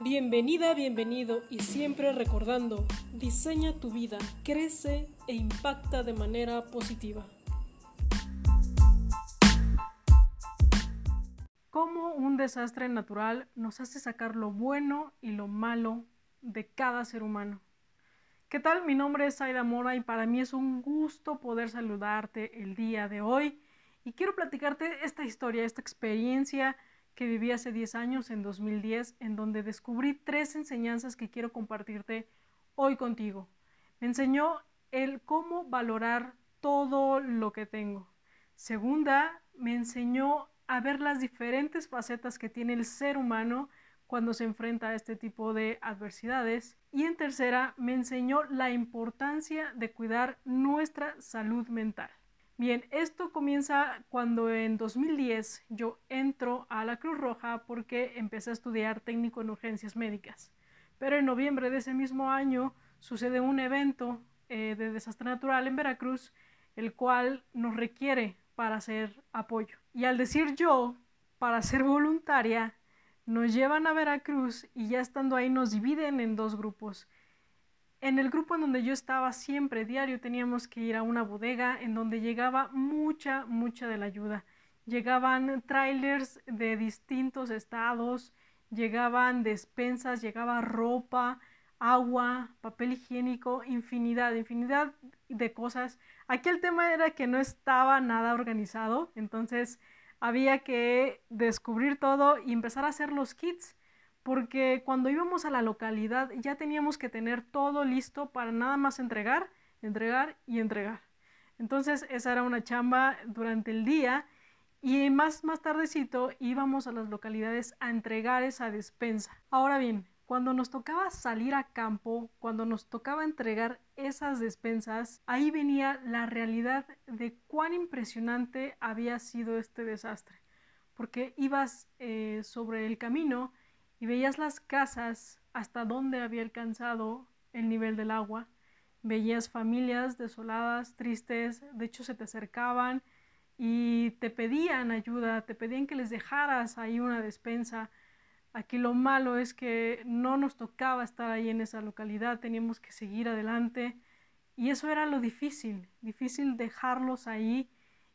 Bienvenida, bienvenido y siempre recordando, diseña tu vida, crece e impacta de manera positiva. Cómo un desastre natural nos hace sacar lo bueno y lo malo de cada ser humano. ¿Qué tal? Mi nombre es Aida Mora y para mí es un gusto poder saludarte el día de hoy y quiero platicarte esta historia, esta experiencia que viví hace 10 años, en 2010, en donde descubrí tres enseñanzas que quiero compartirte hoy contigo. Me enseñó el cómo valorar todo lo que tengo. Segunda, me enseñó a ver las diferentes facetas que tiene el ser humano cuando se enfrenta a este tipo de adversidades. Y en tercera, me enseñó la importancia de cuidar nuestra salud mental. Bien, esto comienza cuando en 2010 yo entro a la Cruz Roja porque empecé a estudiar técnico en urgencias médicas. Pero en noviembre de ese mismo año sucede un evento eh, de desastre natural en Veracruz, el cual nos requiere para hacer apoyo. Y al decir yo, para ser voluntaria, nos llevan a Veracruz y ya estando ahí nos dividen en dos grupos. En el grupo en donde yo estaba siempre, diario, teníamos que ir a una bodega en donde llegaba mucha, mucha de la ayuda. Llegaban trailers de distintos estados, llegaban despensas, llegaba ropa, agua, papel higiénico, infinidad, infinidad de cosas. Aquí el tema era que no estaba nada organizado, entonces había que descubrir todo y empezar a hacer los kits porque cuando íbamos a la localidad ya teníamos que tener todo listo para nada más entregar, entregar y entregar. Entonces esa era una chamba durante el día y más, más tardecito íbamos a las localidades a entregar esa despensa. Ahora bien, cuando nos tocaba salir a campo, cuando nos tocaba entregar esas despensas, ahí venía la realidad de cuán impresionante había sido este desastre. Porque ibas eh, sobre el camino y veías las casas hasta donde había alcanzado el nivel del agua. Veías familias desoladas, tristes, de hecho se te acercaban y te pedían ayuda, te pedían que les dejaras ahí una despensa. Aquí lo malo es que no nos tocaba estar ahí en esa localidad, teníamos que seguir adelante y eso era lo difícil, difícil dejarlos ahí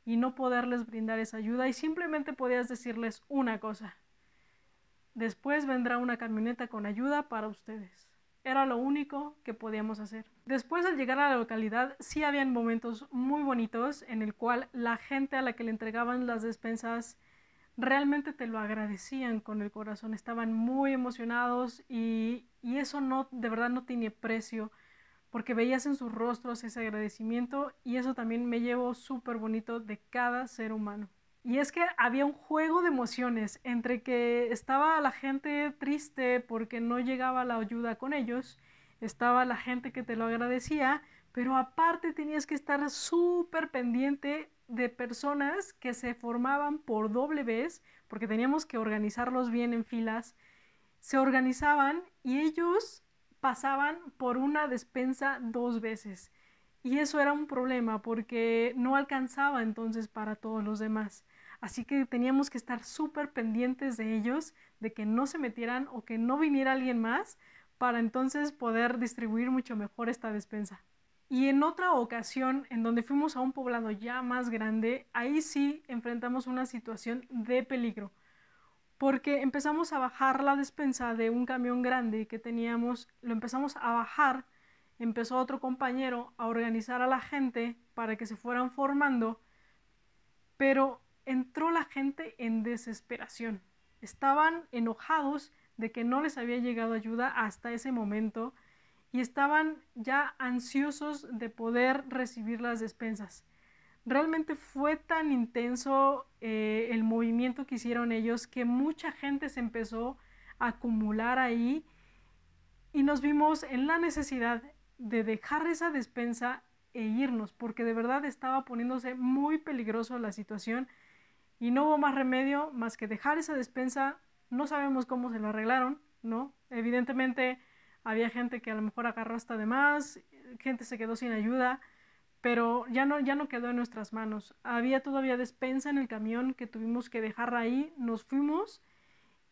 y no poderles brindar esa ayuda y simplemente podías decirles una cosa, Después vendrá una camioneta con ayuda para ustedes. Era lo único que podíamos hacer. Después al llegar a la localidad sí habían momentos muy bonitos en el cual la gente a la que le entregaban las despensas realmente te lo agradecían con el corazón, estaban muy emocionados y, y eso no, de verdad no tiene precio porque veías en sus rostros ese agradecimiento y eso también me llevo súper bonito de cada ser humano. Y es que había un juego de emociones entre que estaba la gente triste porque no llegaba la ayuda con ellos, estaba la gente que te lo agradecía, pero aparte tenías que estar súper pendiente de personas que se formaban por doble vez, porque teníamos que organizarlos bien en filas, se organizaban y ellos pasaban por una despensa dos veces. Y eso era un problema porque no alcanzaba entonces para todos los demás. Así que teníamos que estar súper pendientes de ellos, de que no se metieran o que no viniera alguien más para entonces poder distribuir mucho mejor esta despensa. Y en otra ocasión, en donde fuimos a un poblado ya más grande, ahí sí enfrentamos una situación de peligro, porque empezamos a bajar la despensa de un camión grande que teníamos, lo empezamos a bajar, empezó otro compañero a organizar a la gente para que se fueran formando, pero entró la gente en desesperación. Estaban enojados de que no les había llegado ayuda hasta ese momento y estaban ya ansiosos de poder recibir las despensas. Realmente fue tan intenso eh, el movimiento que hicieron ellos que mucha gente se empezó a acumular ahí y nos vimos en la necesidad de dejar esa despensa e irnos porque de verdad estaba poniéndose muy peligroso la situación y no hubo más remedio más que dejar esa despensa. No sabemos cómo se lo arreglaron, ¿no? Evidentemente había gente que a lo mejor agarró hasta de más, gente se quedó sin ayuda, pero ya no, ya no quedó en nuestras manos. Había todavía despensa en el camión que tuvimos que dejar ahí, nos fuimos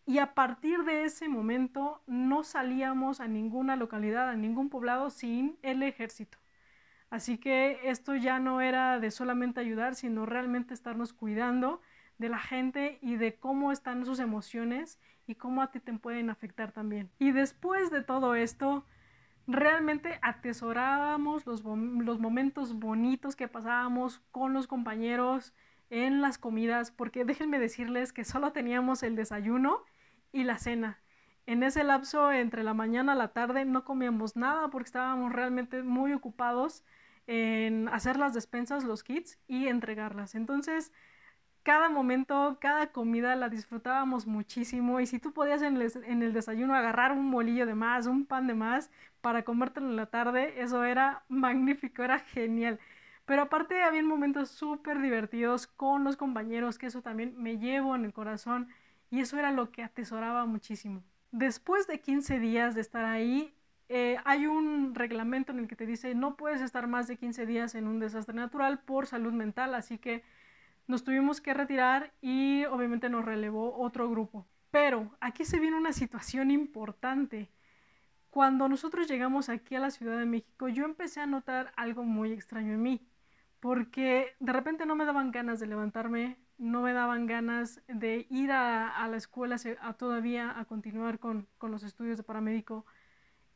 Y a partir de ese momento no salíamos a ninguna localidad, a ningún poblado sin el ejército. Así que esto ya no era de solamente ayudar, sino realmente estarnos cuidando de la gente y de cómo están sus emociones y cómo a ti te pueden afectar también. Y después de todo esto, realmente atesorábamos los, los momentos bonitos que pasábamos con los compañeros en las comidas, porque déjenme decirles que solo teníamos el desayuno y la cena. En ese lapso entre la mañana a la tarde no comíamos nada porque estábamos realmente muy ocupados en hacer las despensas, los kits y entregarlas. Entonces, cada momento, cada comida la disfrutábamos muchísimo y si tú podías en el, desayuno agarrar un bolillo de más, un pan de más para comértelo en la tarde, eso era magnífico, era genial. Pero aparte había momentos súper divertidos con los compañeros, que eso también me llevo en el corazón y eso era lo que atesoraba muchísimo. Después de 15 días de estar ahí, eh, hay un reglamento en el que te dice no puedes estar más de 15 días en un desastre natural por salud mental, así que nos tuvimos que retirar y obviamente nos relevó otro grupo. Pero aquí se viene una situación importante. Cuando nosotros llegamos aquí a la Ciudad de México, yo empecé a notar algo muy extraño en mí, porque de repente no me daban ganas de levantarme, no me daban ganas de ir a, la escuela todavía a continuar con, con los estudios de paramédico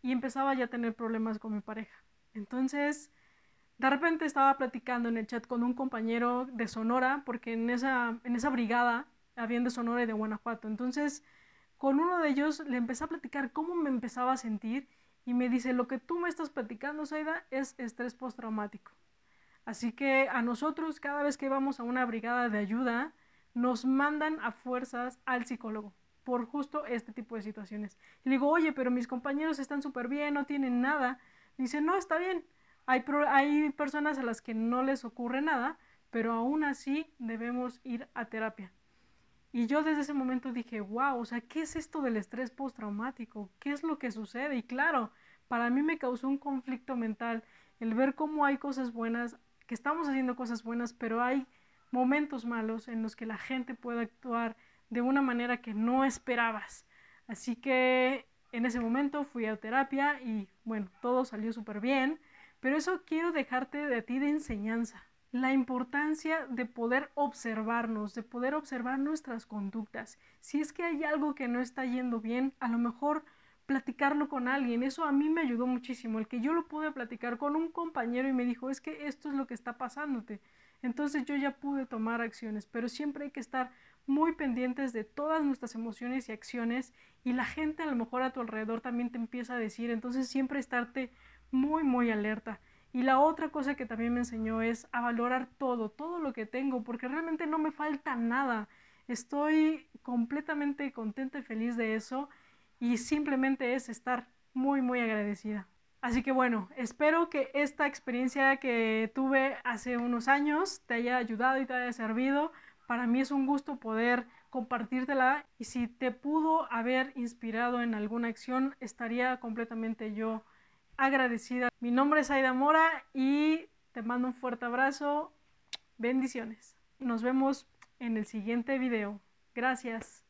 y empezaba ya a tener problemas con mi pareja. Entonces, de repente estaba platicando en el chat con un compañero de Sonora, porque en esa, en esa brigada habían de Sonora y de Guanajuato. Entonces, con uno de ellos le empecé a platicar cómo me empezaba a sentir y me dice, lo que tú me estás platicando, Saida, es estrés postraumático. Así que a nosotros, cada vez que vamos a una brigada de ayuda, nos mandan a fuerzas al psicólogo por justo este tipo de situaciones. Y le digo, oye, pero mis compañeros están súper bien, no tienen nada. Dice, no, está bien, hay, hay personas a las que no les ocurre nada, pero aún así debemos ir a terapia. Y yo desde ese momento dije, wow, o sea, ¿qué es esto del estrés postraumático? ¿Qué es lo que sucede? Y claro, para mí me causó un conflicto mental el ver cómo hay cosas buenas, que estamos haciendo cosas buenas, pero hay momentos malos en los que la gente puede actuar de una manera que no esperabas. Así que en ese momento fui a terapia y bueno, todo salió súper bien. Pero eso quiero dejarte de ti de enseñanza. La importancia de poder observarnos, de poder observar nuestras conductas. Si es que hay algo que no está yendo bien, a lo mejor platicarlo con alguien. Eso a mí me ayudó muchísimo. El que yo lo pude platicar con un compañero y me dijo, es que esto es lo que está pasándote. Entonces yo ya pude tomar acciones, pero siempre hay que estar muy pendientes de todas nuestras emociones y acciones y la gente a lo mejor a tu alrededor también te empieza a decir, entonces siempre estarte muy, muy alerta. Y la otra cosa que también me enseñó es a valorar todo, todo lo que tengo, porque realmente no me falta nada. Estoy completamente contenta y feliz de eso y simplemente es estar muy, muy agradecida. Así que bueno, espero que esta experiencia que tuve hace unos años te haya ayudado y te haya servido. Para mí es un gusto poder compartírtela y si te pudo haber inspirado en alguna acción, estaría completamente yo agradecida. Mi nombre es Aida Mora y te mando un fuerte abrazo. Bendiciones. Nos vemos en el siguiente video. Gracias.